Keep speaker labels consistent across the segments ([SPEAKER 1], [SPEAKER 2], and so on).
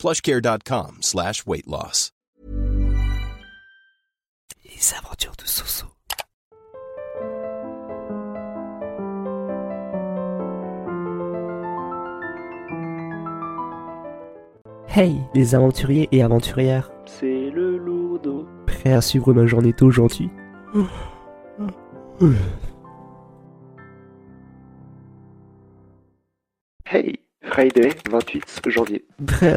[SPEAKER 1] plushcare.com slash weight loss.
[SPEAKER 2] Les aventures de Soso. Hey, les aventuriers et aventurières,
[SPEAKER 3] C'est le lourdeau.
[SPEAKER 2] prêts à suivre ma journée d'aujourd'hui
[SPEAKER 3] Hey, Friday, 28 janvier.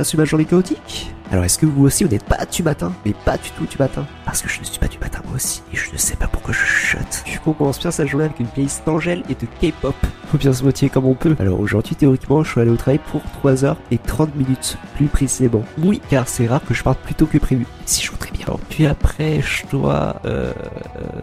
[SPEAKER 2] Suivre ma journée chaotique Alors est-ce que vous aussi vous n'êtes pas du matin? Mais pas du tout du matin Parce que je ne suis pas du matin moi aussi, et je ne sais pas pourquoi je chuchote. Du coup on commence bien sa journée avec une playlist d'Angèle et de K-pop. Faut bien se motiver comme on peut. Alors aujourd'hui théoriquement je suis allé au travail pour 3h30 minutes, plus précisément. Oui, car c'est rare que je parte plus tôt que prévu. Si je voudrais bien. Puis après je dois... Euh... euh,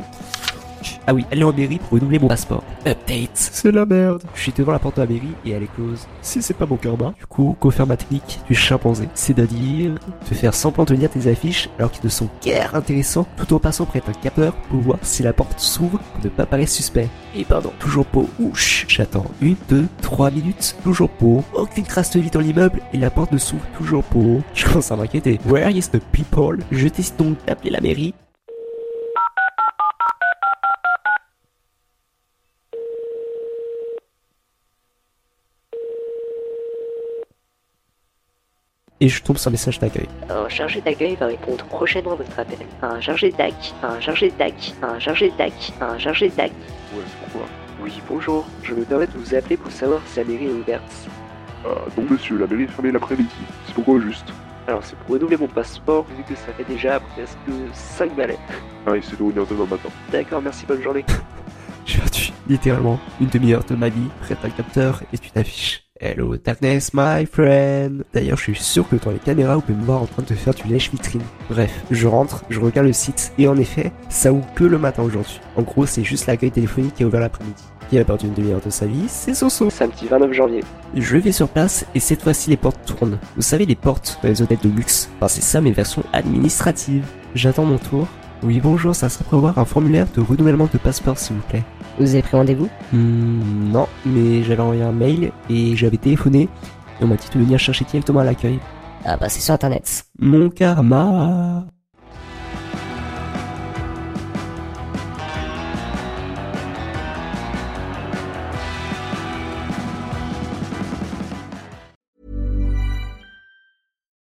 [SPEAKER 2] Ah oui, aller en mairie pour renouveler mon passeport. Update. C'est la merde. Je suis devant la porte de la mairie et elle est close. Si c'est pas mon karma. Du coup, go faire ma technique du chimpanzé. C'est-à-dire te faire semblant de lire tes affiches alors qu'ils ne sont guère intéressants tout en passant près d'un capteur pour voir si la porte s'ouvre pour ne pas paraître suspect. Et pardon, toujours pas ouch. J'attends une, deux, trois minutes, toujours pas. Aucune trace de vie dans l'immeuble et la porte ne s'ouvre toujours pas. Je commence à m'inquiéter. Where is the people? Je décide donc d'appeler la mairie et je tombe sur un message d'accueil.
[SPEAKER 4] Un chargé d'accueil va répondre prochainement à votre appel. Un chargé d'ac, un chargé d'ac, un chargé d'ac, un chargé d'ac.
[SPEAKER 3] Ouais, pourquoi Oui, bonjour. Je me permets de vous appeler pour savoir si la mairie est ouverte.
[SPEAKER 5] Ah, non monsieur, la mairie est fermée l'après-midi. C'est pourquoi au juste
[SPEAKER 3] Alors, c'est pour renouveler mon passeport, vu que ça fait déjà presque 5 balais.
[SPEAKER 5] Ah, il s'est de revenir demain matin.
[SPEAKER 3] D'accord, merci, bonne journée.
[SPEAKER 2] J'ai perdu littéralement une demi-heure de ma vie près d'un capteur et une affiche. Hello darkness my friend D'ailleurs je suis sûr que dans les caméras vous pouvez me voir en train de faire du lèche vitrine. Bref, je rentre, je regarde le site et en effet, ça ouvre que le matin aujourd'hui. En gros c'est juste l'accueil téléphonique qui est ouvert l'après-midi. Qui a perdu une demi-heure de sa vie, c'est Soso.
[SPEAKER 3] Samedi 29 janvier.
[SPEAKER 2] Je vais sur place et cette fois-ci les portes tournent. Vous savez les portes dans les hôtels de luxe Enfin c'est ça mes versions administratives. J'attends mon tour. Oui bonjour, ça serait pour avoir un formulaire de renouvellement de passeport s'il vous plaît.
[SPEAKER 4] Vous avez pris rendez-vous
[SPEAKER 2] Hmm, non, mais j'avais envoyé un mail et j'avais téléphoné et on m'a dit de venir chercher directement à l'accueil.
[SPEAKER 4] Ah bah c'est sur internet.
[SPEAKER 2] Mon karma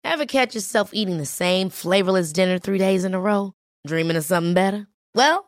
[SPEAKER 6] Ever catch yourself eating the same flavorless dinner three days in a row? Dreaming of something better? Well,